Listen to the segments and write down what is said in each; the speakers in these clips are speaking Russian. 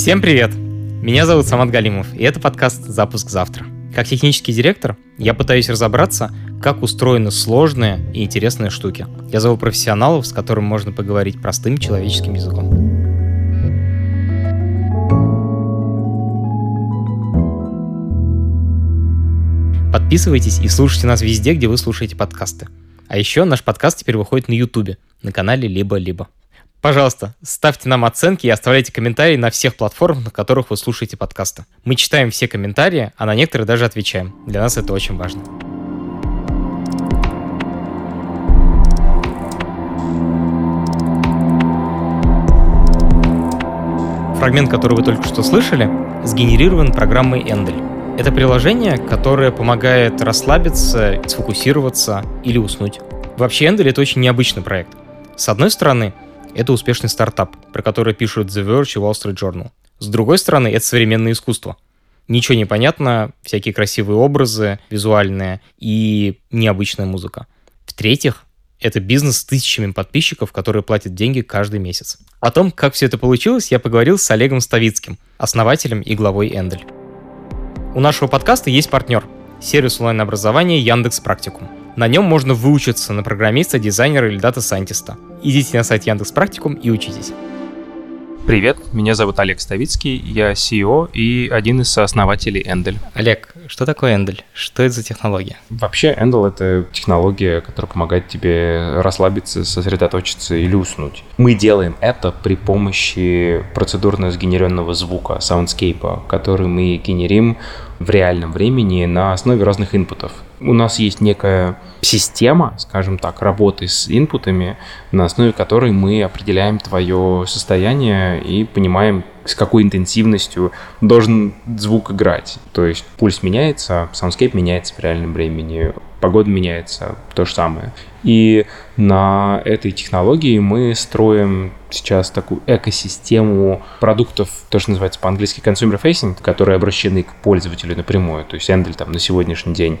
Всем привет! Меня зовут Самат Галимов, и это подкаст «Запуск завтра». Как технический директор я пытаюсь разобраться, как устроены сложные и интересные штуки. Я зову профессионалов, с которыми можно поговорить простым человеческим языком. Подписывайтесь и слушайте нас везде, где вы слушаете подкасты. А еще наш подкаст теперь выходит на YouTube, на канале «Либо-либо». Пожалуйста, ставьте нам оценки и оставляйте комментарии на всех платформах, на которых вы слушаете подкасты. Мы читаем все комментарии, а на некоторые даже отвечаем. Для нас это очень важно. Фрагмент, который вы только что слышали, сгенерирован программой Endelь. Это приложение, которое помогает расслабиться, сфокусироваться или уснуть. Вообще Endel — это очень необычный проект. С одной стороны, это успешный стартап, про который пишут The Verge и Wall Street Journal. С другой стороны, это современное искусство. Ничего не понятно, всякие красивые образы, визуальные и необычная музыка. В-третьих, это бизнес с тысячами подписчиков, которые платят деньги каждый месяц. О том, как все это получилось, я поговорил с Олегом Ставицким, основателем и главой Endel. У нашего подкаста есть партнер – сервис онлайн-образования Яндекс Практикум. На нем можно выучиться на программиста, дизайнера или data scientist а – Идите на сайт Яндекс Практикум и учитесь. Привет, меня зовут Олег Ставицкий, я CEO и один из сооснователей Endelь. Олег, что такое Endelь? Что это за технология? Вообще Endelь — это технология, которая помогает тебе расслабиться, сосредоточиться или уснуть. Мы делаем это при помощи процедурно сгенеренного звука, саундскейпа, который мы генерим в реальном времени на основе разных инпутов. У нас есть некая система, скажем так, работы с инпутами, на основе которой мы определяем твое состояние и понимаем, с какой интенсивностью должен звук играть. То есть пульс меняется, soundscape меняется в реальном времени, погода меняется, то же самое. И на этой технологии мы строим сейчас такую экосистему продуктов, то, что называется по-английски consumer facing, которые обращены к пользователю напрямую. То есть Endel там на сегодняшний день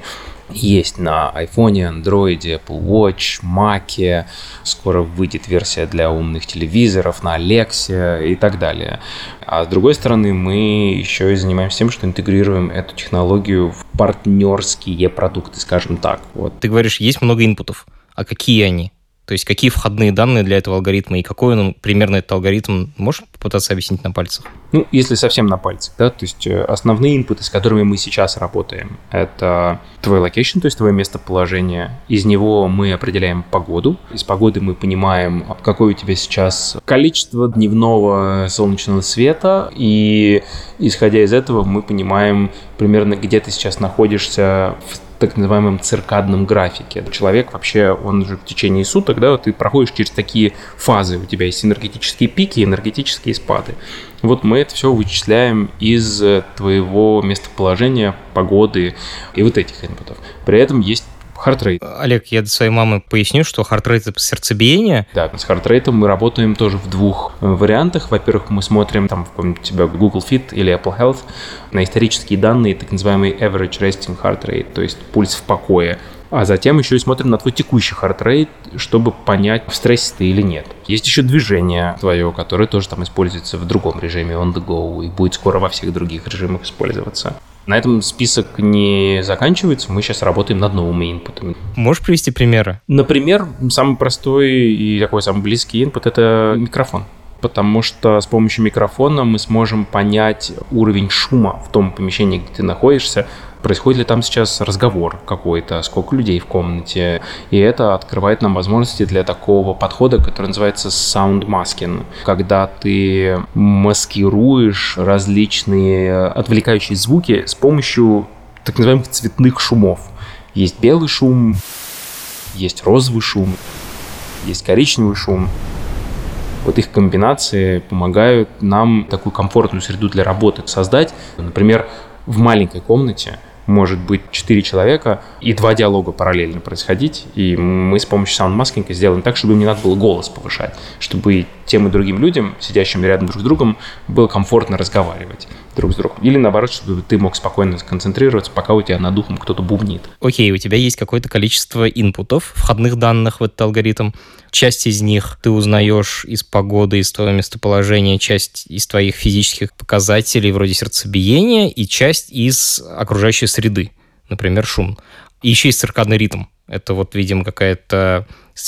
есть на iPhone, Android, Apple Watch, Mac, скоро выйдет версия для умных телевизоров, на Alexa и так далее. А с другой стороны, мы еще и занимаемся тем, что интегрируем эту технологию в партнерские продукты, скажем так. Вот. Ты говоришь, есть много инпутов. А какие они? То есть какие входные данные для этого алгоритма и какой он примерно этот алгоритм, можешь попытаться объяснить на пальцах? Ну, если совсем на пальцах, да, то есть э, основные input ы, с которыми мы сейчас работаем, это твой location, то есть твое местоположение. Из него мы определяем погоду. Из погоды мы понимаем, какое у тебя сейчас количество дневного солнечного света, и исходя из этого мы понимаем примерно, где ты сейчас находишься в так называемом циркадном графике. Человек вообще, он же в течение суток, да, ты проходишь через такие фазы. У тебя есть энергетические пики, энергетические спады. Вот мы это все вычисляем из твоего местоположения, погоды и вот этих input ов. При этом есть heart rate. Олег, я для своей мамы поясню, что хардрейт — это сердцебиение. Да, с heart rate ом мы работаем тоже в двух э, вариантах. Во-первых, мы смотрим, там, у тебя Google Fit или Apple Health, на исторические данные, так называемый average resting heart rate, то есть пульс в покое. А затем еще и смотрим на твой текущий heart rate, чтобы понять, в стрессе ты или нет. Есть еще движение твое, которое тоже там используется в другом режиме on the go и будет скоро во всех других режимах использоваться. На этом список не заканчивается, мы сейчас работаем над новыми инпутами. Можешь привести примеры? Например, самый простой и такой самый близкий инпут – это микрофон потому что с помощью микрофона мы сможем понять уровень шума в том помещении, где ты находишься, происходит ли там сейчас разговор какой-то, сколько людей в комнате. И это открывает нам возможности для такого подхода, который называется sound masking, когда ты маскируешь различные отвлекающие звуки с помощью так называемых цветных шумов. Есть белый шум, есть розовый шум, есть коричневый шум. Вот их комбинации помогают нам такую комфортную среду для работы создать. Например, в маленькой комнате может быть 4 человека и два диалога параллельно происходить. И мы с помощью саундмаскинга сделаем так, чтобы им не надо было голос повышать, чтобы тем и другим людям, сидящим рядом друг с другом, было комфортно разговаривать друг с другом. Или наоборот, чтобы ты мог спокойно сконцентрироваться, пока у тебя над духом кто-то бубнит. Окей, у тебя есть какое-то количество инпутов, входных данных в этот алгоритм. Часть из них ты узнаешь из погоды, из твоего местоположения, часть из твоих физических показателей, вроде сердцебиения, и часть из окружающей среды, например, шум. И еще есть циркадный ритм. Это вот, видимо, какая-то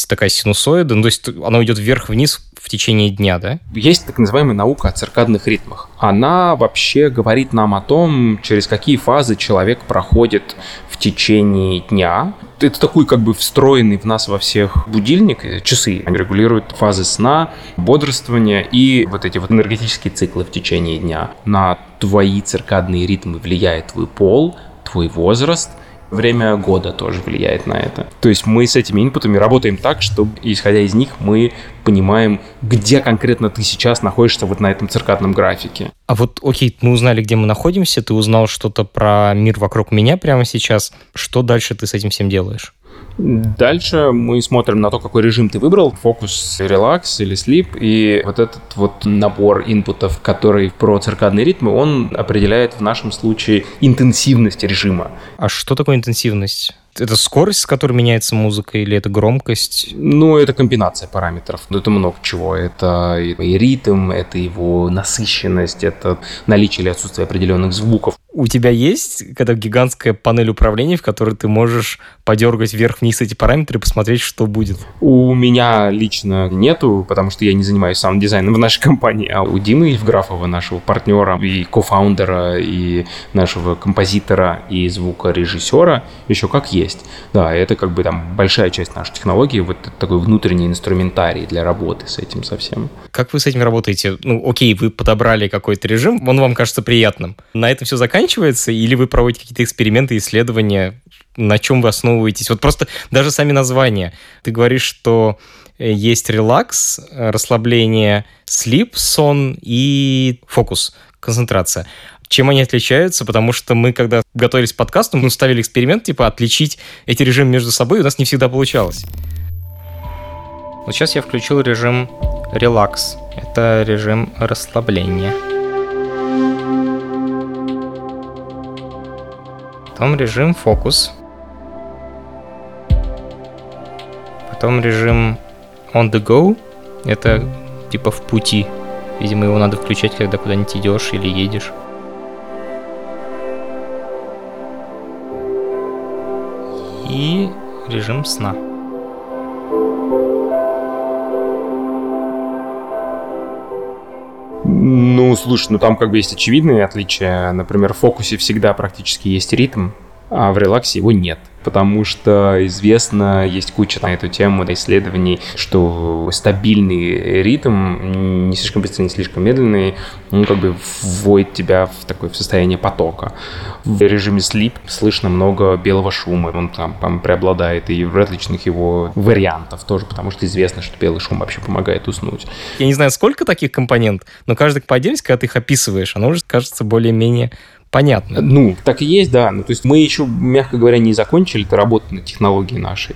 такая синусоида, ну, то есть оно идет вверх-вниз в течение дня, да? Есть так называемая наука о циркадных ритмах. Она вообще говорит нам о том, через какие фазы человек проходит в течение дня. Это такой как бы встроенный в нас во всех будильник, э, часы. Они регулируют фазы сна, бодрствования и вот эти вот энергетические циклы в течение дня. На твои циркадные ритмы влияет твой пол, твой возраст – Время года тоже влияет на это. То есть мы с этими инпутами работаем так, что, исходя из них, мы понимаем, где конкретно ты сейчас находишься вот на этом циркадном графике. А вот, окей, мы узнали, где мы находимся, ты узнал что-то про мир вокруг меня прямо сейчас. Что дальше ты с этим всем делаешь? Дальше мы смотрим на то, какой режим ты выбрал, фокус, релакс или слип, и вот этот вот набор инпутов, который про циркадные ритмы, он определяет в нашем случае интенсивность режима. А что такое интенсивность? Это скорость, с которой меняется музыка, или это громкость? Ну, это комбинация параметров. Это много чего. Это и ритм, это его насыщенность, это наличие или отсутствие определенных звуков. У тебя есть когда гигантская панель управления, в которой ты можешь подергать вверх-вниз эти параметры и посмотреть, что будет? У меня лично нету, потому что я не занимаюсь саунд-дизайном в нашей компании, а у Димы Евграфова, нашего партнера и co-founder а, и нашего композитора и звукорежиссера, еще как есть. Да, это как бы там большая часть нашей технологии, вот такой внутренний инструментарий для работы с этим совсем. Как вы с этим работаете? Ну, окей, вы подобрали какой-то режим, он вам кажется приятным. На этом все заканчивается? Заканчивается, или вы проводите какие-то эксперименты, исследования, на чем вы основываетесь? Вот просто даже сами названия. Ты говоришь, что э, есть релакс, э, расслабление, слип, сон и фокус, концентрация. Чем они отличаются? Потому что мы, когда готовились к подкасту, мы ставили эксперимент, типа, отличить эти режимы между собой, и у нас не всегда получалось. Вот сейчас я включил режим релакс. Это режим расслабления. Потом режим фокус. Потом режим on the go. Это типа в пути. Видимо, его надо включать, когда куда-нибудь идешь или едешь. И режим сна. Ну, слушай, ну там как бы есть очевидные отличия. Например, в фокусе всегда практически есть ритм, а в релаксе его нет потому что известно, есть куча на эту тему исследований, что стабильный ритм, не слишком быстрый, не слишком медленный, он как бы вводит тебя в такое в состояние потока. В режиме sleep слышно много белого шума, он там, там преобладает и в различных его вариантов тоже, потому что известно, что белый шум вообще помогает уснуть. Я не знаю, сколько таких компонент, но каждый по отдельности, когда ты их описываешь, оно уже кажется более-менее понятно. Ну, так и есть, да. Ну, то есть мы еще, мягко говоря, не закончили эту работу над технологией нашей.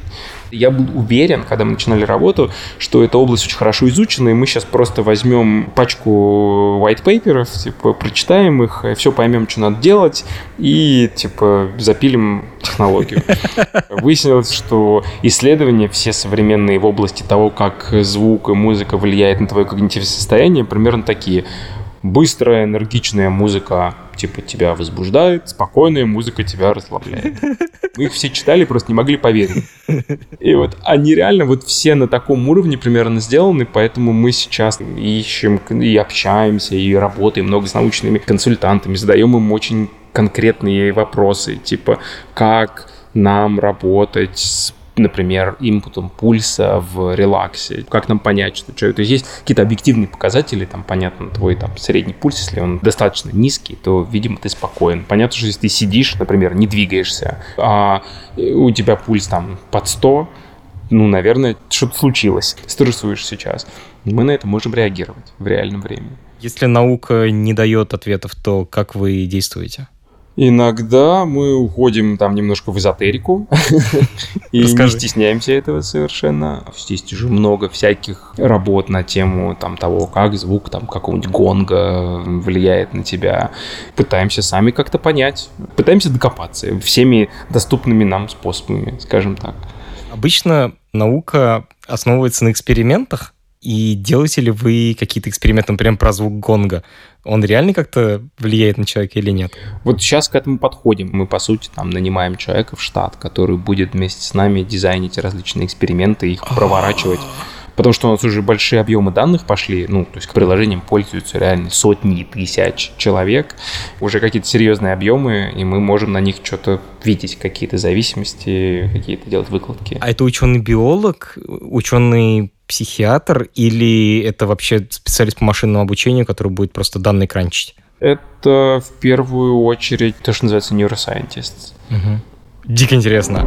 Я был уверен, когда мы начинали работу, что эта область очень хорошо изучена, и мы сейчас просто возьмем пачку white paper'ов, типа, прочитаем их, все поймем, что надо делать, и, типа, запилим технологию. Выяснилось, что исследования все современные в области того, как звук и музыка влияет на твое когнитивное состояние, примерно такие. Быстрая, энергичная музыка типа тебя возбуждает, спокойная музыка тебя расслабляет. Мы их все читали, просто не могли поверить. И вот они реально вот все на таком уровне примерно сделаны, поэтому мы сейчас ищем и общаемся, и работаем много с научными консультантами, задаем им очень конкретные вопросы, типа как нам работать с например, импутом пульса в релаксе. Как нам понять, что человек... То есть есть какие-то объективные показатели, там, понятно, твой там средний пульс, если он достаточно низкий, то, видимо, ты спокоен. Понятно, что если ты сидишь, например, не двигаешься, а у тебя пульс там под 100, ну, наверное, что-то случилось. Стрессуешь сейчас. Мы на это можем реагировать в реальном времени. Если наука не дает ответов, то как вы действуете? Иногда мы уходим там немножко в эзотерику и не стесняемся этого совершенно. Есть уже много всяких работ на тему там того, как звук там какого-нибудь гонга влияет на тебя. Пытаемся сами как-то понять, пытаемся докопаться всеми доступными нам способами, скажем так. Обычно наука основывается на экспериментах, и делаете ли вы какие-то эксперименты, например, про звук гонга? Он реально как-то влияет на человека или нет? Вот сейчас к этому подходим. Мы, по сути, там нанимаем человека в штат, который будет вместе с нами дизайнить различные эксперименты, их проворачивать потому что у нас уже большие объемы данных пошли, ну, то есть к приложениям пользуются реально сотни тысяч человек, уже какие-то серьезные объемы, и мы можем на них что-то видеть, какие-то зависимости, какие-то делать выкладки. А это ученый-биолог, ученый-психиатр или это вообще специалист по машинному обучению, который будет просто данные кранчить? Это в первую очередь то, что называется neuroscientist. Угу. Дико интересно.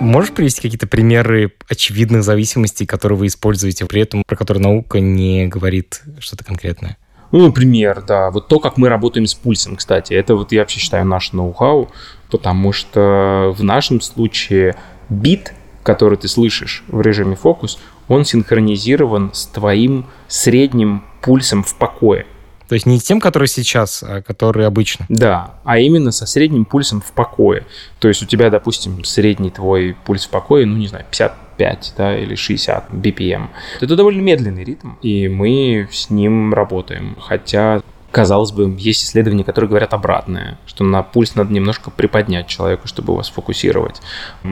Можешь привести какие-то примеры очевидных зависимостей, которые вы используете, при этом про которые наука не говорит что-то конкретное? Ну, например, да, вот то, как мы работаем с пульсом, кстати, это вот я вообще считаю наш ноу-хау, потому что в нашем случае бит, который ты слышишь в режиме фокус, он синхронизирован с твоим средним пульсом в покое. То есть не тем, который сейчас, а который обычно. Да, а именно со средним пульсом в покое. То есть у тебя, допустим, средний твой пульс в покое, ну, не знаю, 55 да, или 60 BPM. Это довольно медленный ритм, и мы с ним работаем. Хотя казалось бы, есть исследования, которые говорят обратное, что на пульс надо немножко приподнять человеку, чтобы его сфокусировать.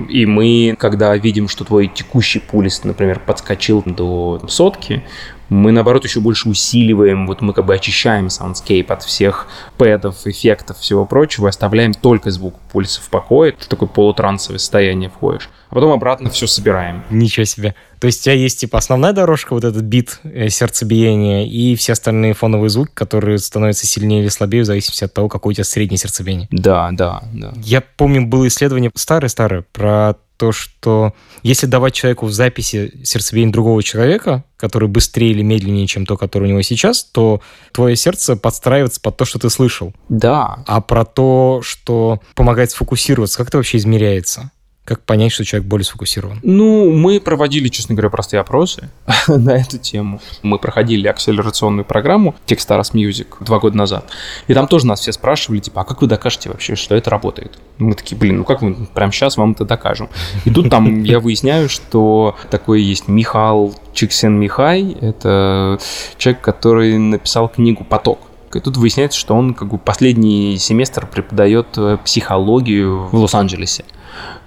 И мы, когда видим, что твой текущий пульс, например, подскочил до сотки, мы, наоборот, еще больше усиливаем, вот мы как бы очищаем soundscape от всех пэдов, эффектов, всего прочего, оставляем только звук пульса в покое, ты такой полутрансовое состояние входишь, а потом обратно все собираем. Ничего себе. То есть у тебя есть, типа, основная дорожка, вот этот бит э, сердцебиения, и все остальные фоновые звуки, которые становятся сильнее или слабее в зависимости от того, какое у тебя среднее сердцебиение. Да, да, да. Я помню, было исследование старое-старое про то, что если давать человеку в записи сердцебиение другого человека, который быстрее или медленнее, чем то, которое у него сейчас, то твое сердце подстраивается под то, что ты слышал. Да. А про то, что помогает сфокусироваться, как это вообще измеряется? Как понять, что человек более сфокусирован? Ну, мы проводили, честно говоря, простые опросы на эту тему. Мы проходили акселерационную программу Textaras Music два года назад. И там тоже нас все спрашивали, типа, а как вы докажете вообще, что это работает? Мы такие, блин, ну как мы прямо сейчас вам это докажем? И тут там я выясняю, что такой есть Михаил Чиксен-Михай. Это человек, который написал книгу «Поток». И тут выясняется, что он как бы последний семестр преподает э, психологию в Лос-Анджелесе.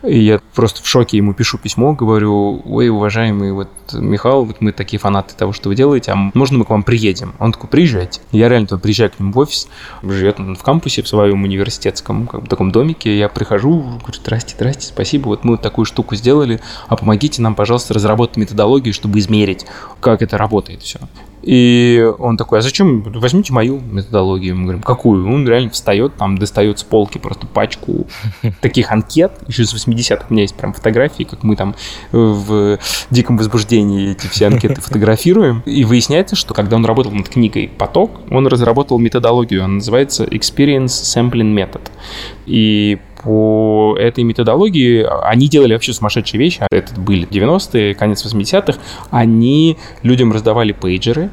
И я просто в шоке ему пишу письмо, говорю, ой, уважаемый вот Михаил, вот мы такие фанаты того, что вы делаете, а можно мы к вам приедем? Он такой, приезжайте. Я реально туда приезжаю к нему в офис, живет он в кампусе в своем университетском как бы, таком домике, я прихожу, говорю, здрасте, здрасте, спасибо, вот мы вот такую штуку сделали, а помогите нам, пожалуйста, разработать методологию, чтобы измерить, как это работает все. И он такой, а зачем? Возьмите мою методологию. Мы говорим, какую? Он реально встает, там достает с полки просто пачку таких анкет, еще с 80-х у меня есть прям фотографии, как мы там в диком возбуждении эти все анкеты фотографируем. И выясняется, что когда он работал над книгой «Поток», он разработал методологию, она называется Experience Sampling Method. И по этой методологии они делали вообще сумасшедшие вещи. Это были 90-е, конец 80-х. Они людям раздавали пейджеры,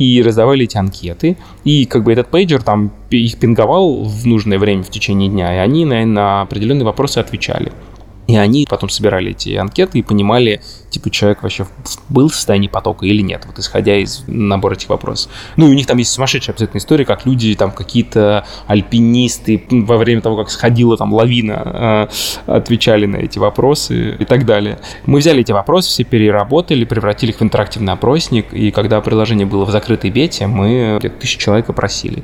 и раздавали эти анкеты, и как бы этот пейджер там их пинговал в нужное время в течение дня, и они на, на определенные вопросы отвечали. И они потом собирали эти анкеты и понимали, типа, человек вообще был в состоянии потока или нет, вот исходя из набора этих вопросов. Ну, и у них там есть сумасшедшая абсолютно история, как люди, там, какие-то альпинисты во время того, как сходила там лавина, э, отвечали на эти вопросы и так далее. Мы взяли эти вопросы, все переработали, превратили их в интерактивный опросник, и когда приложение было в закрытой бете, мы где-то тысячу человек опросили.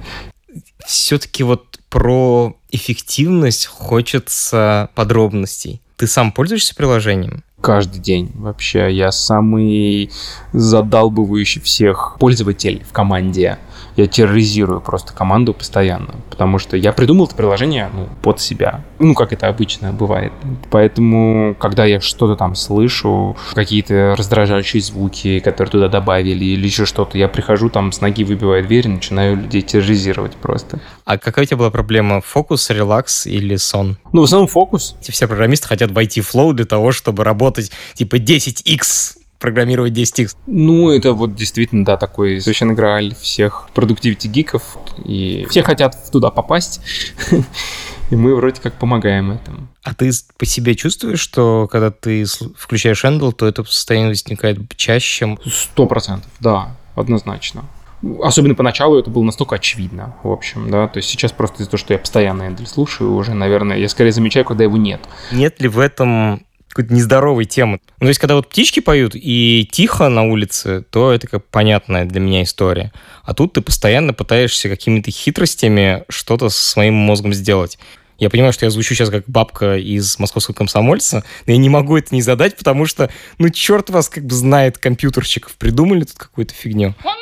Все-таки вот про эффективность хочется подробностей. Ты сам пользуешься приложением? Каждый день вообще. Я самый задалбывающий всех пользователь в команде. Я терроризирую просто команду постоянно, потому что я придумал это приложение ну, под себя Ну, как это обычно бывает. Поэтому, когда я что-то там слышу, какие-то раздражающие звуки, которые туда добавили, или еще что-то, я прихожу там с ноги выбиваю дверь начинаю людей терроризировать просто. А какая у тебя была проблема? Фокус, релакс или сон? Ну, в основном фокус. Все программисты хотят войти в флоу для того, чтобы работать типа 10x программировать 10x. Ну, это вот действительно, да, такой совершенно грааль всех продуктивити гиков, и все хотят туда попасть, и мы вроде как помогаем этому. А ты по себе чувствуешь, что когда ты включаешь Handle, то это состояние возникает чаще? Сто процентов, да, однозначно. Особенно поначалу это было настолько очевидно, в общем, да, то есть сейчас просто из-за того, что я постоянно Эндель слушаю, уже, наверное, я скорее замечаю, когда его нет. Нет ли в этом какой-то нездоровой темы. Ну, то есть, когда вот птички поют и тихо на улице, то это как понятная для меня история. А тут ты постоянно пытаешься какими-то хитростями что-то с моим мозгом сделать. Я понимаю, что я звучу сейчас как бабка из московского комсомольца, но я не могу это не задать, потому что, ну, черт вас как бы знает компьютерщиков. Придумали тут какую-то фигню. Он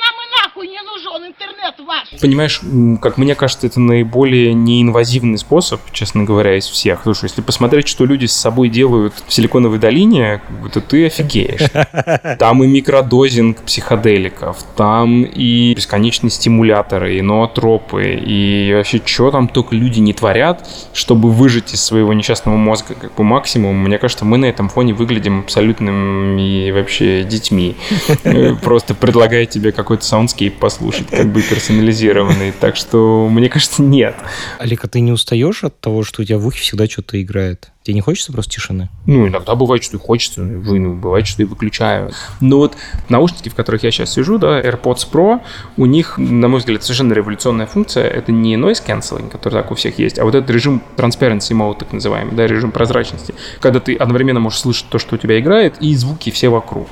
Понимаешь, как мне кажется, это наиболее неинвазивный способ, честно говоря, из всех. Потому что если посмотреть, что люди с собой делают в Силиконовой долине, то ты офигеешь. Там и микродозинг психоделиков, там и бесконечные стимуляторы, и ноотропы, и вообще, что там только люди не творят, чтобы выжить из своего несчастного мозга как бы максимум. Мне кажется, мы на этом фоне выглядим абсолютными вообще детьми. Просто предлагая тебе какой-то soundscape послушать, как бы персонализированный. Так что, мне кажется, нет. Олег, а ты не устаешь от того, что у тебя в ухе всегда что-то играет? Тебе не хочется просто тишины? Ну, иногда бывает, что и хочется, ну, бывает, что и выключаю. Но вот наушники, в которых я сейчас сижу, да, AirPods Pro, у них, на мой взгляд, совершенно революционная функция. Это не noise cancelling, который так у всех есть, а вот этот режим transparency mode, так называемый, да, режим прозрачности, когда ты одновременно можешь слышать то, что у тебя играет, и звуки все вокруг.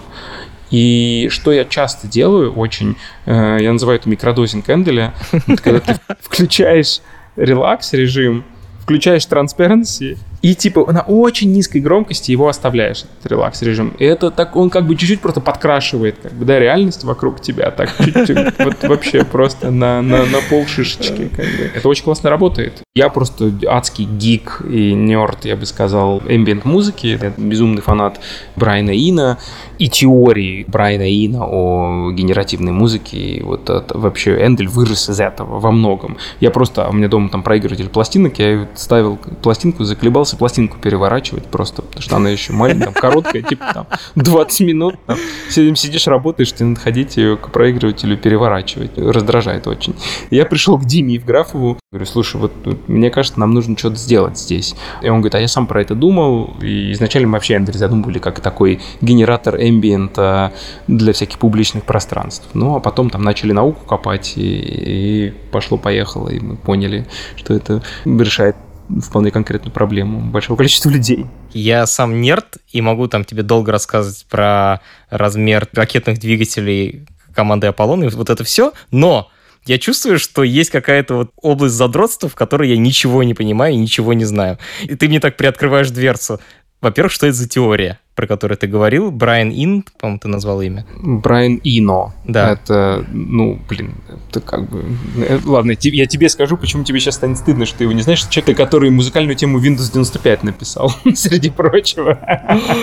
И что я часто делаю очень, э, я называю это микродозинг Энделя, когда ты включаешь релакс режим, включаешь transparency, и типа на очень низкой громкости его оставляешь, этот релакс режим. И это так, он как бы чуть-чуть просто подкрашивает, как бы, да, реальность вокруг тебя, так чуть-чуть, вот вообще просто на, на, на пол шишечки, как бы. Это очень классно работает. Я просто адский гик и нерд, я бы сказал, эмбиент музыки. Я безумный фанат Брайана Ина и теории Брайана Ина о генеративной музыке. И вот это, вообще Эндель вырос из этого во многом. Я просто, у меня дома там проигрыватель пластинок, я ставил пластинку, заколебался пластинку переворачивать просто, потому что она еще маленькая, короткая, типа там 20 минут. Там, сидишь, работаешь, тебе надо ходить ее к проигрывателю переворачивать. Раздражает очень. Я пришел к Диме Евграфову, говорю, слушай, вот мне кажется, нам нужно что-то сделать здесь. И он говорит, а я сам про это думал, и изначально мы вообще Эндрю задумывали как такой генератор эмбиента для всяких публичных пространств. Ну, а потом там начали науку копать, и, и пошло-поехало, и мы поняли, что это решает вполне конкретную проблему большого количества людей. Я сам нерд и могу там тебе долго рассказывать про размер ракетных двигателей команды Аполлон и вот это все, но я чувствую, что есть какая-то вот область задротства, в которой я ничего не понимаю и ничего не знаю. И ты мне так приоткрываешь дверцу. Во-первых, что это за теория, про которую ты говорил? Брайан Ин, по-моему, ты назвал имя. Брайан Ино. Да. Это, ну, блин, это как бы... Э, ладно, я тебе скажу, почему тебе сейчас станет стыдно, что ты его не знаешь. Человек, который музыкальную тему Windows 95 написал, среди прочего.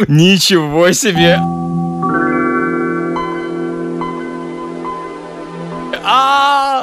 Ничего себе!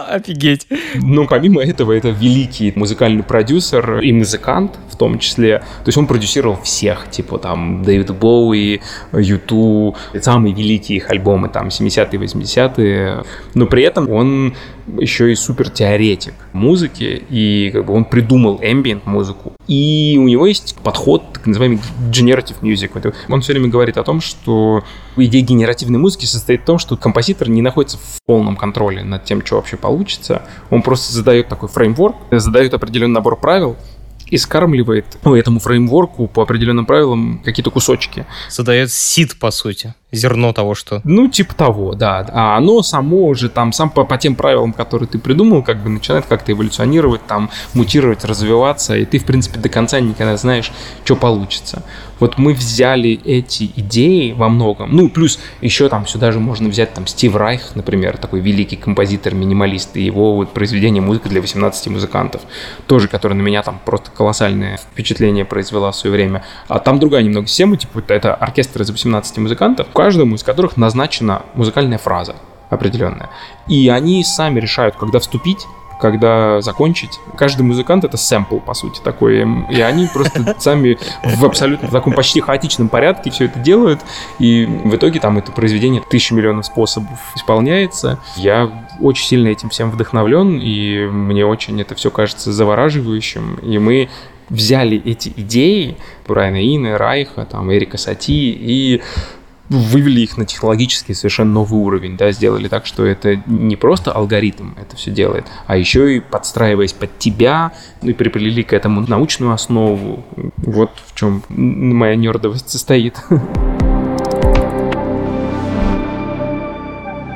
Офигеть. Ну, помимо этого, это великий музыкальный продюсер и музыкант в том числе. То есть он продюсировал всех, типа там Дэвид Боуи, Юту, самые великие их альбомы, там 70-е, 80-е. Но при этом он еще и супер теоретик музыки, и как бы он придумал ambient музыку. И у него есть подход, так называемый generative music. Он все время говорит о том, что идея генеративной музыки состоит в том, что композитор не находится в полном контроле над тем, что вообще получится. Он просто задает такой фреймворк, задает определенный набор правил, и скармливает ну, этому фреймворку по определенным правилам какие-то кусочки. Задает сид, по сути. Зерно того, что... Ну, типа того, да. А оно само уже там, сам по, по тем правилам, которые ты придумал, как бы начинает как-то эволюционировать, там, мутировать, развиваться, и ты, в принципе, до конца никогда знаешь, что получится. Вот мы взяли эти идеи во многом. Ну, плюс еще там сюда же можно взять там Стив Райх, например, такой великий композитор-минималист, и его вот произведение «Музыка для 18 музыкантов», тоже, которое на меня там просто колоссальное впечатление произвела в свое время. А там другая немного система, типа это оркестр из 18 музыкантов, каждому из которых назначена музыкальная фраза определенная. И они сами решают, когда вступить, когда закончить. Каждый музыкант это сэмпл, по сути, такой. И они просто сами в абсолютно таком почти хаотичном порядке все это делают. И в итоге там это произведение тысячи миллионов способов исполняется. Я очень сильно этим всем вдохновлен, и мне очень это все кажется завораживающим. И мы взяли эти идеи Брайана Ина, Райха, там, Эрика Сати и вывели их на технологический совершенно новый уровень, да, сделали так, что это не просто алгоритм это все делает, а еще и подстраиваясь под тебя, ну и приплели к этому научную основу. Вот в чем моя нердовость состоит.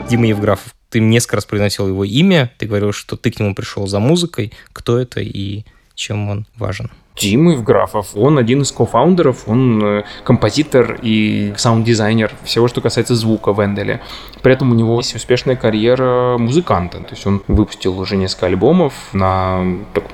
Дима Евграфов, ты несколько раз произносил его имя, ты говорил, что ты к нему пришел за музыкой. Кто это и чем он важен? Дима Евграфов. Он один из кофаундеров, он э, композитор и саунд-дизайнер всего, что касается звука в Энделе. При этом у него есть успешная карьера музыканта. То есть он выпустил уже несколько альбомов на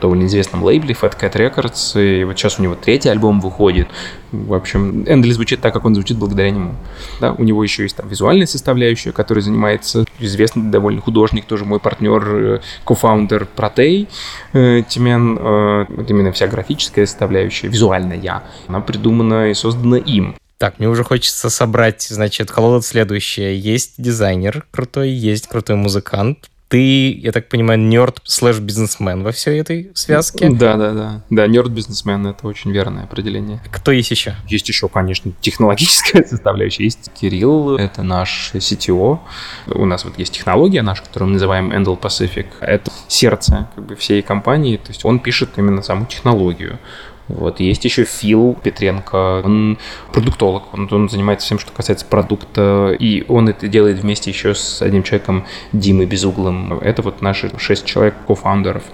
довольно известном лейбле Fat Cat Records. И вот сейчас у него третий альбом выходит. В общем, Эндели звучит так, как он звучит благодаря нему. Да, у него еще есть там визуальная составляющая, которой занимается известный довольно художник, тоже мой партнер, э, кофаундер Протей э, Тимен. Вот именно вся графическая графическая составляющая, визуальная, она придумана и создана им. Так, мне уже хочется собрать, значит, колода следующее. Есть дизайнер крутой, есть крутой музыкант, ты, я так понимаю, нерд слэш бизнесмен во всей этой связке. Да, да, да. Да, нерд бизнесмен это очень верное определение. Кто есть еще? Есть еще, конечно, технологическая составляющая. Есть Кирилл, это наш CTO. У нас вот есть технология наша, которую мы называем Endel Pacific. Это сердце как бы, всей компании. То есть он пишет именно саму технологию. Вот. Есть еще Фил Петренко, он продуктолог, он, он занимается всем, что касается продукта, и он это делает вместе еще с одним человеком, Димой Безуглым. Это вот наши шесть человек кофаундеров.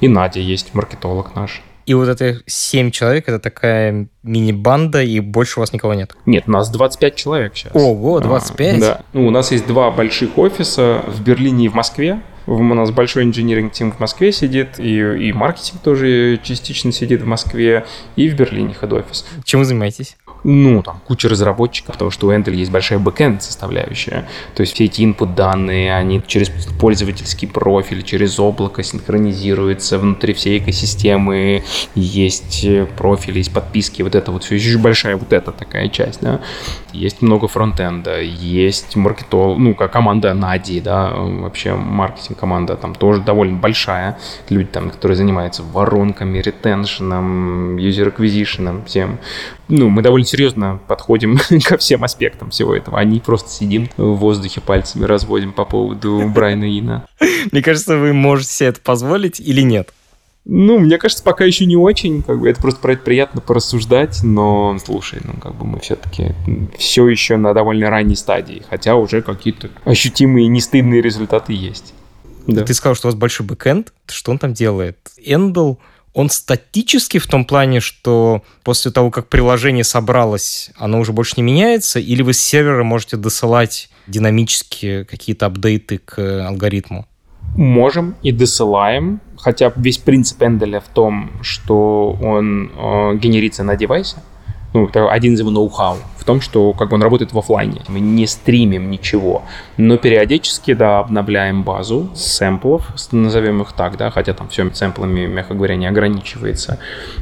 И Надя есть, маркетолог наш. И вот это 7 человек, это такая мини-банда, и больше у вас никого нет? Нет, у нас 25 человек сейчас. Ого, 25? А, да. Ну, у нас есть два больших офиса в Берлине и в Москве. У нас большой инженеринг тим в Москве сидит, и, и маркетинг тоже частично сидит в Москве, и в Берлине хед-офис. Чем вы занимаетесь? Ну, там, куча разработчиков, потому что у Endel есть большая бэкэнд составляющая. То есть все эти input данные, они через пользовательский профиль, через облако синхронизируются внутри всей экосистемы. Есть профили, есть подписки, вот это вот все еще большая вот эта такая часть, да. Есть много фронтенда, есть маркетол, ну, как команда Нади, да, вообще маркетинг команда там тоже довольно большая. Люди там, которые занимаются воронками, ретеншеном, юзер acquisition, всем ну, мы довольно серьезно подходим ко всем аспектам всего этого. Они просто сидим в воздухе пальцами разводим по поводу Брайана Ина. Мне кажется, вы можете себе это позволить или нет? Ну, мне кажется, пока еще не очень. Как бы это просто про это приятно порассуждать, но слушай, ну как бы мы все-таки все еще на довольно ранней стадии, хотя уже какие-то ощутимые нестыдные результаты есть. Да. Ты сказал, что у вас большой бэкэнд. Что он там делает? Эндл он статический в том плане, что после того, как приложение собралось, оно уже больше не меняется, или вы с сервера можете досылать динамически какие-то апдейты к алгоритму? Можем и досылаем, хотя весь принцип Энделя в том, что он э, генерится на девайсе. Ну, это один из его ноу-хау том, что как бы он работает в офлайне. Мы не стримим ничего, но периодически, да, обновляем базу сэмплов, назовем их так, да, хотя там все сэмплами, мягко говоря, не ограничивается.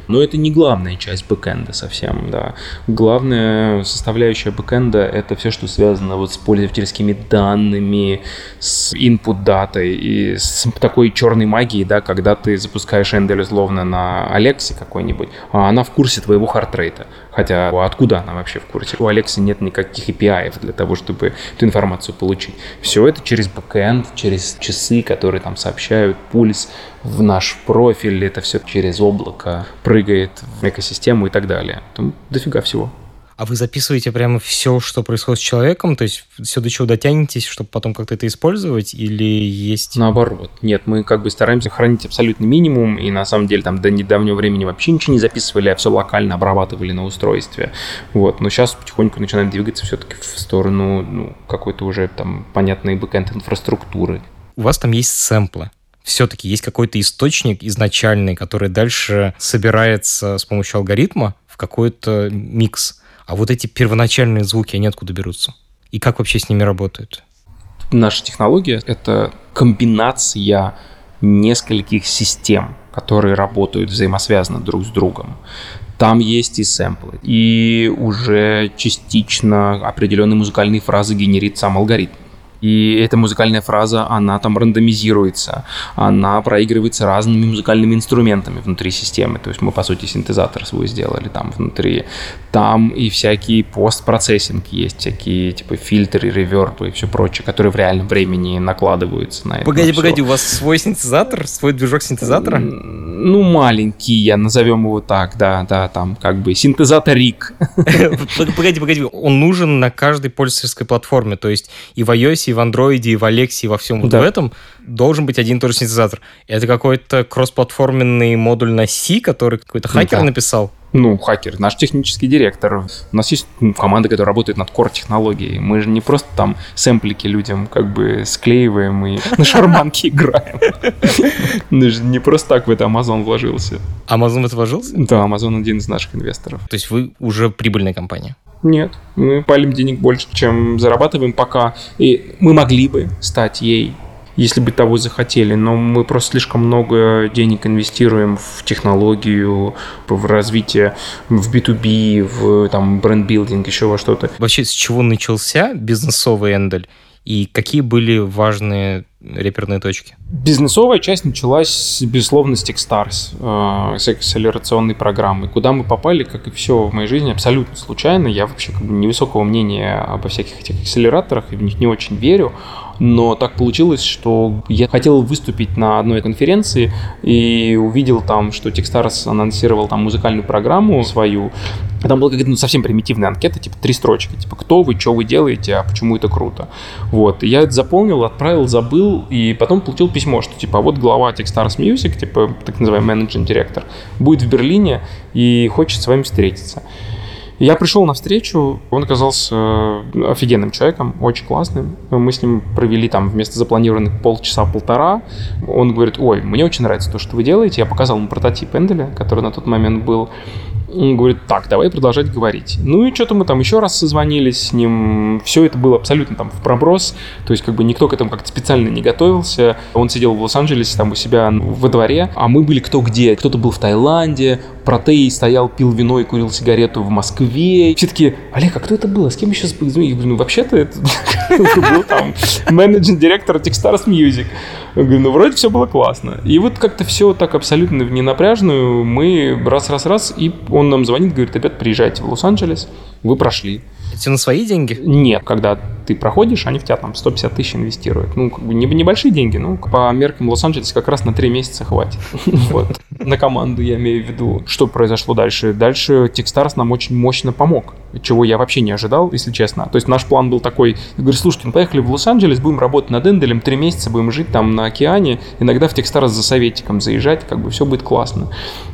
Но это не главная часть backend а совсем, да. Главная составляющая backend а — это все, что связано вот с пользовательскими данными, с input data ой и с такой черной магией, да, когда ты запускаешь Endel условно на Алексе какой-нибудь, а она в курсе твоего heart rate а. Хотя откуда она вообще в курсе? У Алекса нет никаких API для того, чтобы эту информацию получить. Все это через бэкэнд, через часы, которые там сообщают пульс в наш профиль, это все через облако прыгает в экосистему и так далее. Там дофига всего. А вы записываете прямо все, что происходит с человеком? То есть все, до чего дотянетесь, чтобы потом как-то это использовать? Или есть... Наоборот. Нет, мы как бы стараемся хранить абсолютный минимум, и на самом деле там до недавнего времени вообще ничего не записывали, а все локально обрабатывали на устройстве. Вот. Но сейчас потихоньку начинаем двигаться все-таки в сторону ну, какой-то уже там понятной бэкэнд инфраструктуры. У вас там есть сэмплы все-таки есть какой-то источник изначальный, который дальше собирается с помощью алгоритма в какой-то микс. А вот эти первоначальные звуки, они откуда берутся? И как вообще с ними работают? Наша технология — это комбинация нескольких систем, которые работают взаимосвязанно друг с другом. Там есть и сэмплы, и уже частично определенные музыкальные фразы генерит сам алгоритм. И эта музыкальная фраза, она там рандомизируется, она проигрывается разными музыкальными инструментами внутри системы. То есть мы, по сути, синтезатор свой сделали там внутри. Там и всякие постпроцессинг есть, всякие типа фильтры, ревербы и все прочее, которые в реальном времени накладываются на это. Погоди, погоди, у вас свой синтезатор, свой движок синтезатора? Ну, маленький, я назовем его так, да, да, там как бы синтезаторик. Погоди, погоди, он нужен на каждой пользовательской платформе, то есть и в iOS, и в андроиде, и в и во всем вот да. в этом должен быть один и тот же синтезатор. Это какой-то кроссплатформенный модуль на C, который какой-то хакер да. написал? Ну, хакер, наш технический директор. У нас есть команда, которая работает над core-технологией. Мы же не просто там сэмплики людям как бы склеиваем и на шарманке играем. Не просто так в это Amazon вложился. Amazon в это вложился? Да, Amazon один из наших инвесторов. То есть вы уже прибыльная компания? Нет, мы палим денег больше, чем зарабатываем пока. И мы могли бы стать ей, если бы того захотели, но мы просто слишком много денег инвестируем в технологию, в развитие, в B2B, в там бренд-билдинг, еще во что-то. Вообще, с чего начался бизнесовый Эндель? И какие были важные реперные точки? Бизнесовая часть началась, безусловно, с Techstars, э, с акселерационной программы. Куда мы попали, как и все в моей жизни, абсолютно случайно. Я вообще как бы невысокого мнения обо всяких этих акселераторах и в них не очень верю но так получилось, что я хотел выступить на одной конференции и увидел там, что Techstars анонсировал там музыкальную программу свою, там была какая-то ну, совсем примитивная анкета, типа три строчки, типа кто вы, что вы делаете, а почему это круто. Вот, и я это заполнил, отправил, забыл, и потом получил письмо, что типа вот глава Techstars Music, типа так называемый менеджер директор, будет в Берлине и хочет с вами встретиться. Я пришел на встречу, он оказался э, офигенным человеком, очень классным. Мы с ним провели там вместо запланированных полчаса-полтора. Он говорит, ой, мне очень нравится то, что вы делаете. Я показал ему прототип Энделя, который на тот момент был. Он говорит, так, давай продолжать говорить. Ну и что-то мы там еще раз созвонились с ним. Все это было абсолютно там в проброс. То есть как бы никто к этому как-то специально не готовился. Он сидел в Лос-Анджелесе там у себя во дворе, а мы были кто где. Кто-то был в Таиланде, Протей стоял, пил вино и курил сигарету в Москве. Все таки Олег, а кто это был? А с кем мы сейчас Я говорю, ну вообще-то это был там менеджер-директор Techstars Music. Я говорю, ну вроде все было классно. И вот как-то все так абсолютно в ненапряжную. Мы раз-раз-раз, и он нам звонит, говорит, ребят, приезжайте в Лос-Анджелес, вы прошли. Это на свои деньги? Нет, когда ты проходишь, они в тебя там 150 тысяч инвестируют. Ну, как бы небольшие деньги, ну, по меркам Лос-Анджелеса как раз на 3 месяца хватит. Вот. На команду я имею в виду. Что произошло дальше? Дальше Techstars нам очень мощно помог, чего я вообще не ожидал, если честно. То есть наш план был такой, я говорю, слушайте, ну поехали в Лос-Анджелес, будем работать над Энделем, 3 месяца будем жить там на океане, иногда в Techstars за советиком заезжать, как бы все будет классно.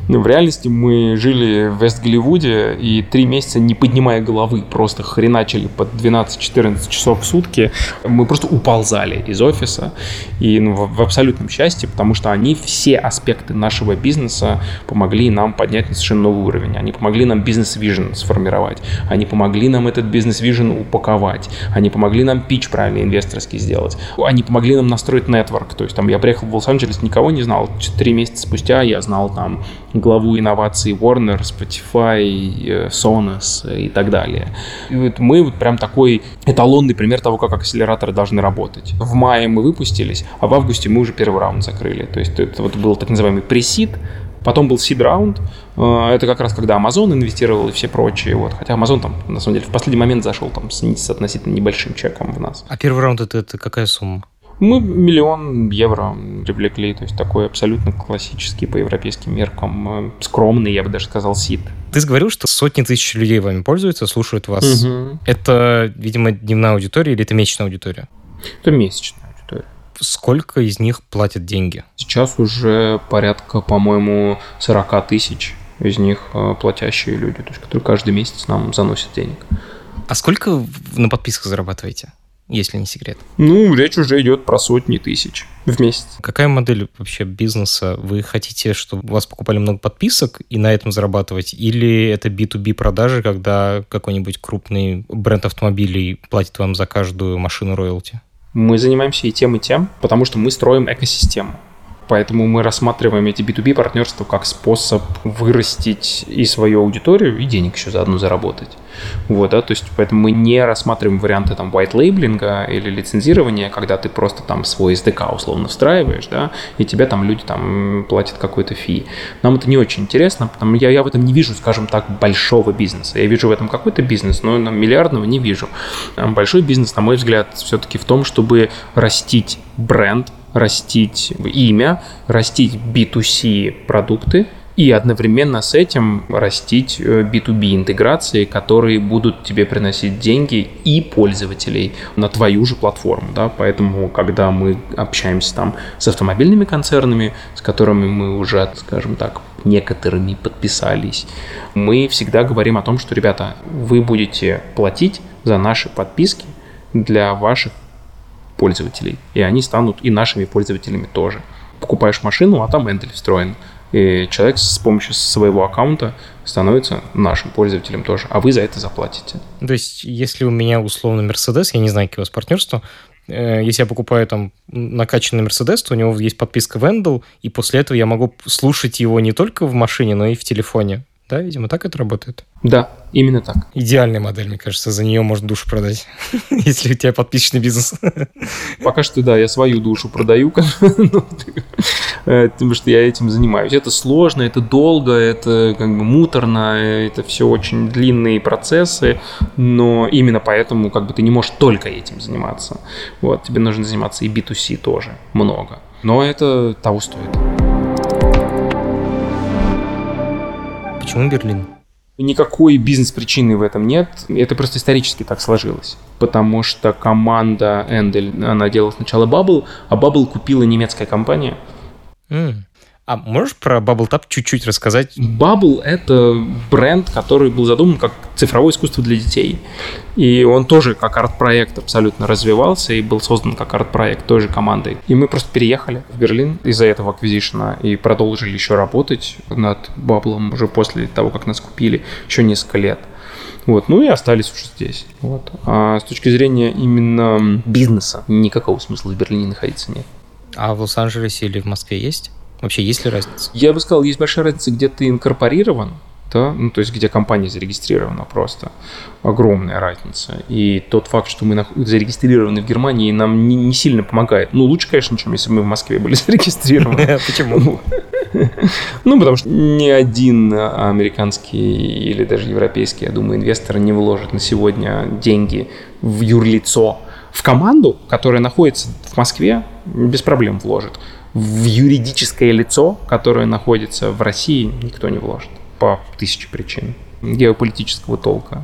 Но в реальности мы жили в Вест-Голливуде и 3 месяца не поднимая головы, просто хреначили под 12-14 часов часов в сутки, мы просто уползали из офиса и ну, в, в абсолютном счастье, потому что они все аспекты нашего бизнеса помогли нам поднять на совершенно новый уровень. Они помогли нам бизнес-вижен сформировать, они помогли нам этот бизнес-вижен упаковать, они помогли нам пич правильный инвесторский сделать, они помогли нам настроить нетворк. То есть там я приехал в Лос-Анджелес, никого не знал. Три месяца спустя я знал там главу инноваций Warner, Spotify, э, Sonos и так далее. И вот мы вот прям такой эталонный наглядный пример того, как акселераторы должны работать. В мае мы выпустились, а в августе мы уже первый раунд закрыли. То есть это вот был так называемый пресид, Потом был seed раунд. Э, это как раз когда Amazon инвестировал и все прочие. Вот. Хотя Amazon там, на самом деле, в последний момент зашел там с, с относительно небольшим чеком в нас. А первый раунд это, это какая сумма? Мы миллион евро привлекли, то есть такой абсолютно классический по европейским меркам, э, скромный, я бы даже сказал, сид. Ты говорил, что сотни тысяч людей вами пользуются, слушают вас. Угу. Это, видимо, дневная аудитория или это месячная аудитория? Это месячная аудитория. Сколько из них платят деньги? Сейчас уже порядка, по-моему, 40 тысяч из них э, платящие люди, то есть которые каждый месяц нам заносят денег. А сколько на подписках зарабатываете? Если не секрет? Ну, речь уже идет про сотни тысяч в месяц. Какая модель вообще бизнеса? Вы хотите, чтобы у вас покупали много подписок и на этом зарабатывать? Или это B2B продажи, когда какой-нибудь крупный бренд автомобилей платит вам за каждую машину роялти? Мы занимаемся и тем, и тем, потому что мы строим экосистему. Поэтому мы рассматриваем эти B2B партнерства как способ вырастить и свою аудиторию, и денег еще заодно заработать. Вот, да, то есть поэтому мы не рассматриваем варианты там white лейблинга или лицензирования, когда ты просто там свой SDK условно встраиваешь, да, и тебе там люди там платят какой-то фи. Нам это не очень интересно, потому я, я в этом не вижу, скажем так, большого бизнеса. Я вижу в этом какой-то бизнес, но там, миллиардного не вижу. Большой бизнес, на мой взгляд, все-таки в том, чтобы растить бренд, растить имя, растить B2C продукты, и одновременно с этим растить B2B э, интеграции, которые будут тебе приносить деньги и пользователей на твою же платформу. Да? Поэтому, когда мы общаемся там с автомобильными концернами, с которыми мы уже, скажем так, некоторыми подписались, мы всегда говорим о том, что, ребята, вы будете платить за наши подписки для ваших пользователей, и они станут и нашими пользователями тоже. Покупаешь машину, а там Эндель встроен – и человек с помощью своего аккаунта становится нашим пользователем тоже, а вы за это заплатите. То есть, если у меня условно Mercedes, я не знаю, какие у вас партнерства, э, если я покупаю там накачанный Mercedes, то у него есть подписка Vendel, и после этого я могу слушать его не только в машине, но и в телефоне. Да, видимо, так это работает. Да, именно так. Идеальная модель, мне кажется, за нее можно душу продать, если у тебя подписчный бизнес. Пока что, да, я свою душу продаю, э, потому что я этим занимаюсь. Это сложно, это долго, это как бы муторно, это все очень длинные процессы, но именно поэтому как бы ты не можешь только этим заниматься. Вот, тебе нужно заниматься и B2C тоже, много. Но это того стоит. Почему Берлин? Никакой бизнес-причины в этом нет. Это просто исторически так сложилось. Потому что команда Эндель, она делала сначала Bubble, а Bubble купила немецкая компания. Mm. А можешь про Bubble Tap чуть-чуть рассказать? Bubble — это бренд, который был задуман как цифровое искусство для детей. И он тоже как арт-проект абсолютно развивался и был создан как арт-проект той же командой. И мы просто переехали в Берлин из-за этого аквизишена и продолжили еще работать над Bubble уже после того, как нас купили, еще несколько лет. Вот, ну и остались уже здесь. Вот. А с точки зрения именно бизнеса, никакого смысла в Берлине находиться нет. А в Лос-Анджелесе или в Москве есть? Вообще есть ли разница? Я бы сказал, есть большая разница, где ты инкорпорирован, да, ну, то есть где компания зарегистрирована просто. Огромная разница. И тот факт, что мы зарегистрированы в Германии, нам не, не сильно помогает. Ну, лучше, конечно, чем если бы мы в Москве были зарегистрированы. Почему? Ну, потому что ни один американский или даже европейский, я думаю, инвестор не вложит на сегодня деньги в юрлицо. В команду, которая находится в Москве, без проблем вложит в юридическое лицо, которое находится в России, никто не вложит по тысяче причин геополитического толка.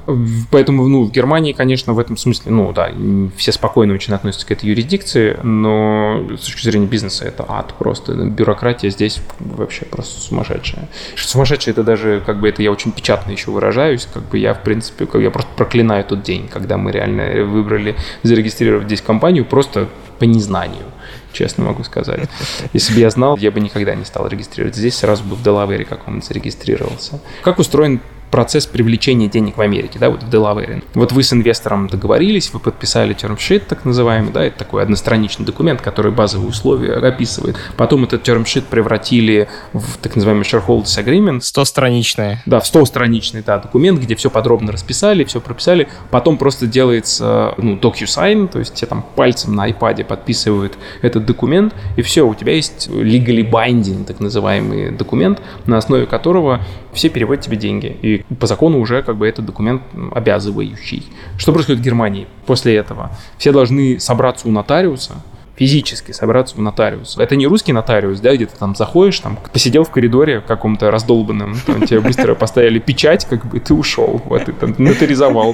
Поэтому, ну, в Германии, конечно, в этом смысле, ну, да, все спокойно очень относятся к этой юрисдикции, но с точки зрения бизнеса это ад просто. Бюрократия здесь вообще просто сумасшедшая. Сумасшедшая это даже, как бы, это я очень печатно еще выражаюсь, как бы я, в принципе, как я просто проклинаю тот день, когда мы реально выбрали зарегистрировать здесь компанию просто по незнанию честно могу сказать. Если бы я знал, я бы никогда не стал регистрировать. Здесь сразу бы в Делавере каком-нибудь зарегистрировался. Как устроен процесс привлечения денег в Америке, да, вот в Делавере. Вот вы с инвестором договорились, вы подписали term так называемый, да, это такой одностраничный документ, который базовые условия описывает. Потом этот term превратили в так называемый shareholders agreement. 100-страничный. Да, в 100-страничный, да, документ, где все подробно расписали, все прописали. Потом просто делается, ну, DocuSign, то есть тебе там пальцем на iPad подписывают этот документ, и все, у тебя есть legally binding, так называемый документ, на основе которого все переводят тебе деньги. И по закону уже как бы этот документ обязывающий. Что происходит в Германии после этого? Все должны собраться у нотариуса, физически собраться в нотариус. Это не русский нотариус, да, где ты там заходишь, там посидел в коридоре каком-то раздолбанном, там тебе быстро поставили печать, как бы, и ты ушел, вот, ты там нотаризовал.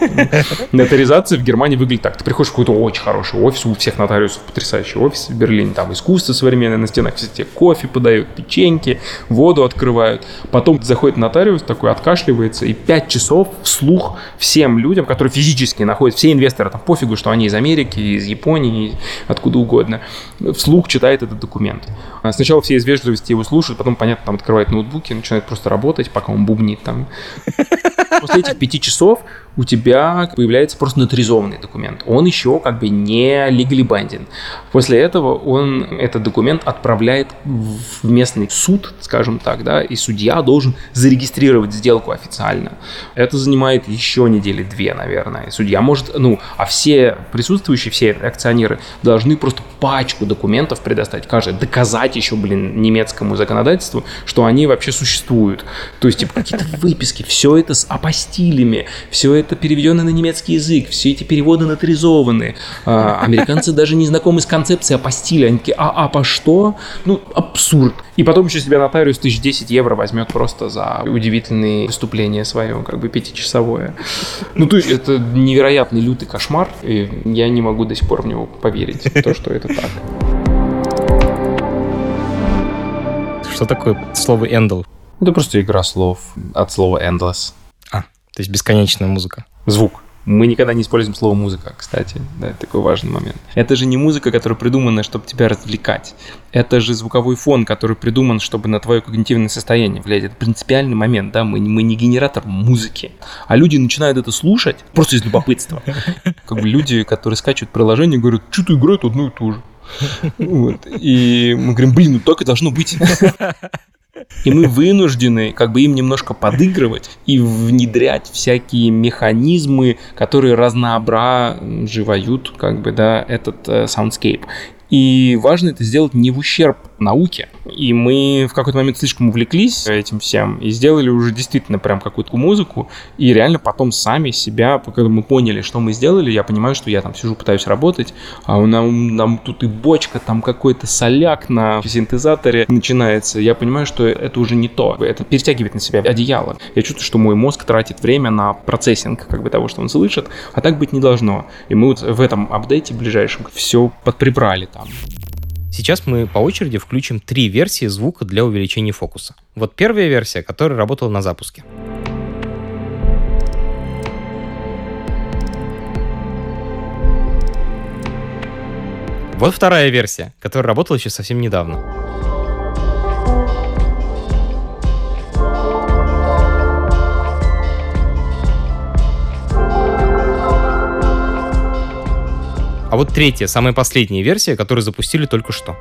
Нотаризация в Германии выглядит так. Ты приходишь в какой-то очень хороший офис, у всех нотариусов потрясающий офис в Берлине, там искусство современное на стенах, все тебе кофе подают, печеньки, воду открывают. Потом заходит нотариус, такой откашливается, и пять часов вслух всем людям, которые физически находятся, все инвесторы, там пофигу, что они из Америки, из Японии, откуда угодно, вслух читает этот документ. А сначала все из вежливости его слушают, потом, понятно, там открывает ноутбуки, начинает просто работать, пока он бубнит там. После этих пяти часов у тебя появляется просто нотаризованный документ. Он еще как бы не legally binding. После этого он этот документ отправляет в местный суд, скажем так, да, и судья должен зарегистрировать сделку официально. Это занимает еще недели две, наверное. Судья может, ну, а все присутствующие, все акционеры должны просто пачку документов предоставить, каждый, доказать еще, блин, немецкому законодательству, что они вообще существуют. То есть, типа, какие-то выписки, все это с апостилями, все это это переведено на немецкий язык, все эти переводы нотаризованы. А, американцы даже не знакомы с концепцией апостиля. Они такие, а, а по что? Ну, абсурд. И потом еще себя нотариус тысяч 10 евро возьмет просто за удивительные выступления свое, как бы пятичасовое. Ну, то есть это невероятный лютый кошмар, и я не могу до сих пор в него поверить, то, что это так. Что такое слово «эндл»? Это просто игра слов от слова endless. То есть бесконечная музыка. Звук. Мы никогда не используем слово музыка, кстати. Да, это такой важный момент. Это же не музыка, которая придумана, чтобы тебя развлекать. Это же звуковой фон, который придуман, чтобы на твое когнитивное состояние влиять. Это принципиальный момент, да, мы, мы не генератор музыки. А люди начинают это слушать просто из любопытства. Как бы люди, которые скачивают приложение, говорят, что-то играют одно и то же. Вот. И мы говорим, блин, ну так и должно быть. И мы вынуждены как бы им немножко подыгрывать и внедрять всякие механизмы, которые разноображивают как бы, да, этот э, soundscape. И важно это сделать не в ущерб науке. И мы в какой-то момент слишком увлеклись этим всем и сделали уже действительно прям какую-то музыку. И реально потом сами себя, когда мы поняли, что мы сделали, я понимаю, что я там сижу, пытаюсь работать, а у нам, нам тут и бочка, там какой-то соляк на синтезаторе начинается. Я понимаю, что это уже не то. Это перетягивает на себя одеяло. Я чувствую, что мой мозг тратит время на процессинг как бы того, что он слышит, а так быть не должно. И мы вот в этом апдейте ближайшем все подприбрали там. Сейчас мы по очереди включим три версии звука для увеличения фокуса. Вот первая версия, которая работала на запуске. Вот вторая версия, которая работала еще совсем недавно. А вот третья, самая последняя версия, которую запустили только что.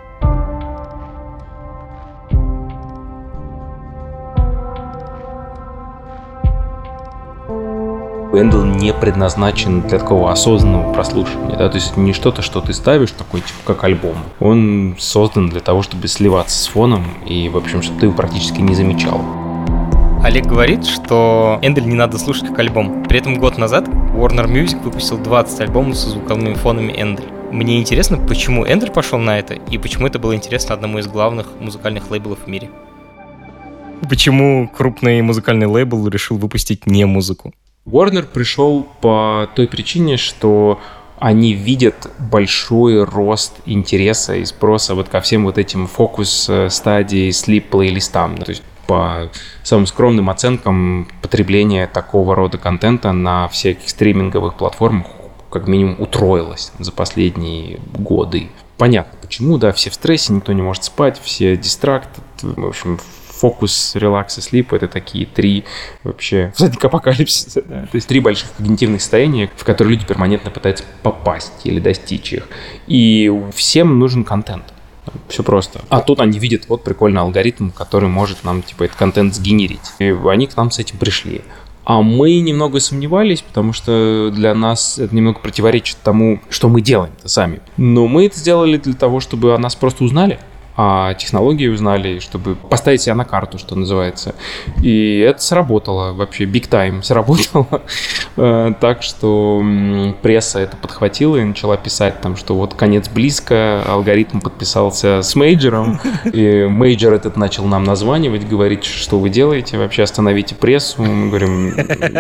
Эндл не предназначен для такого осознанного прослушивания, да, то есть не что-то, что ты ставишь, такой, типа, как альбом. Он создан для того, чтобы сливаться с фоном и, в общем, чтобы ты его практически не замечал. Олег говорит, что Эндель не надо слушать как альбом. При этом год назад Warner Music выпустил 20 альбомов со звуковыми фонами Эндель. Мне интересно, почему Эндель пошел на это, и почему это было интересно одному из главных музыкальных лейблов в мире. Почему крупный музыкальный лейбл решил выпустить не музыку? Warner пришел по той причине, что они видят большой рост интереса и спроса вот ко всем вот этим фокус э, стадии слип плейлистам. То есть по самым скромным оценкам потребление такого рода контента на всяких стриминговых платформах как минимум утроилось за последние годы. Понятно почему, да, все в стрессе, никто не может спать, все дистракт, в общем, фокус, релакс и слип — это такие три вообще всадник апокалипсиса, да. То есть три больших когнитивных состояния, в которые люди перманентно пытаются попасть или достичь их. И всем нужен контент. Все просто. А тут они видят вот прикольный алгоритм, который может нам, типа, этот контент сгенерить. И они к нам с этим пришли. А мы немного сомневались, потому что для нас это немного противоречит тому, что мы делаем сами. Но мы это сделали для того, чтобы о нас просто узнали. А технологии узнали, чтобы поставить себя на карту, что называется. И это сработало вообще, big time сработало. Э, так что пресса это подхватила и начала писать там, что вот конец близко, алгоритм подписался с мейджером, и major этот начал нам названивать, говорить, что вы делаете, вообще остановите прессу. Мы говорим,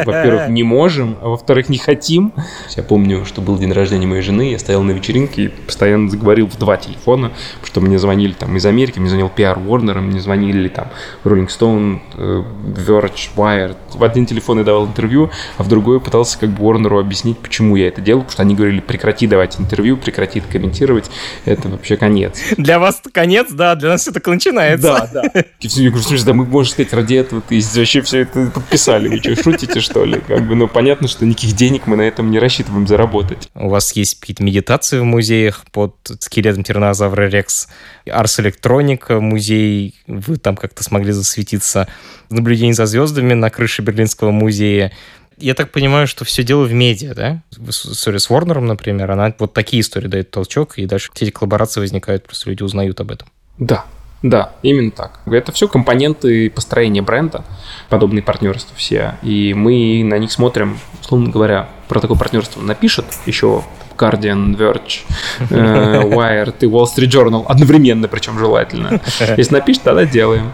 во-первых, не можем, а во-вторых, не хотим. Я помню, что был день рождения моей жены, я стоял на вечеринке и постоянно заговорил в два телефона, что мне звонили там из Америки, мне звонил PR Warner, мне звонили там Rolling Stone, э, Verge, Wired. В один телефон я давал интервью, а в другой пытался как бы Warner объяснить, почему я это делал, потому что они говорили, прекрати давать интервью, прекрати это комментировать, это вообще конец. Для вас конец, да, для нас все только начинается. Да, да. Я говорю, слушай, да мы, можно сказать, ради этого ты вообще все это подписали, вы что, шутите, что ли? Как бы, ну, понятно, что никаких денег мы на этом не рассчитываем заработать. У вас есть какие-то медитации в музеях под скелетом тиранозавра Рекс, Арс Электроника музей, вы там как-то смогли засветиться, наблюдение за звездами на крыше Берлинского музея. Я так понимаю, что все дело в медиа, да? История с Warner, например, она вот такие истории дает толчок, и дальше эти коллаборации возникают, просто люди узнают об этом. Да, да, именно так. Это все компоненты построения бренда, подобные партнерства все. И мы на них смотрим, условно говоря, про такое партнерство напишет еще Guardian, Verge, э, Wired и Wall Street Journal одновременно, причем желательно. Если напишет, тогда делаем.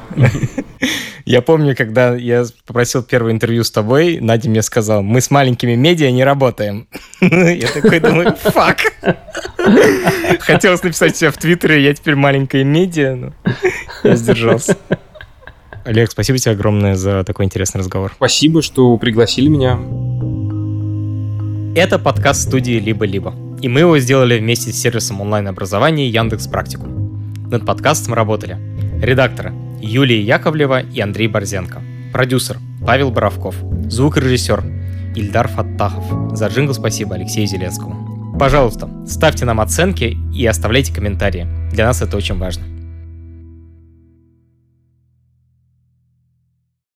Я помню, когда я попросил первое интервью с тобой, Надя мне сказала, мы с маленькими медиа не работаем. Я такой думаю, фак. Хотелось написать себя в Твиттере, я теперь маленькая медиа, но я сдержался. Олег, спасибо тебе огромное за такой интересный разговор. Спасибо, что пригласили меня. Это подкаст студии «Либо-либо», и мы его сделали вместе с сервисом онлайн-образования Яндекс Практику. Над подкастом работали редакторы Юлия Яковлева и Андрей Борзенко, продюсер Павел Боровков, звукорежиссер Ильдар Фаттахов. За джингл спасибо Алексею Зеленскому. Пожалуйста, ставьте нам оценки и оставляйте комментарии. Для нас это очень важно.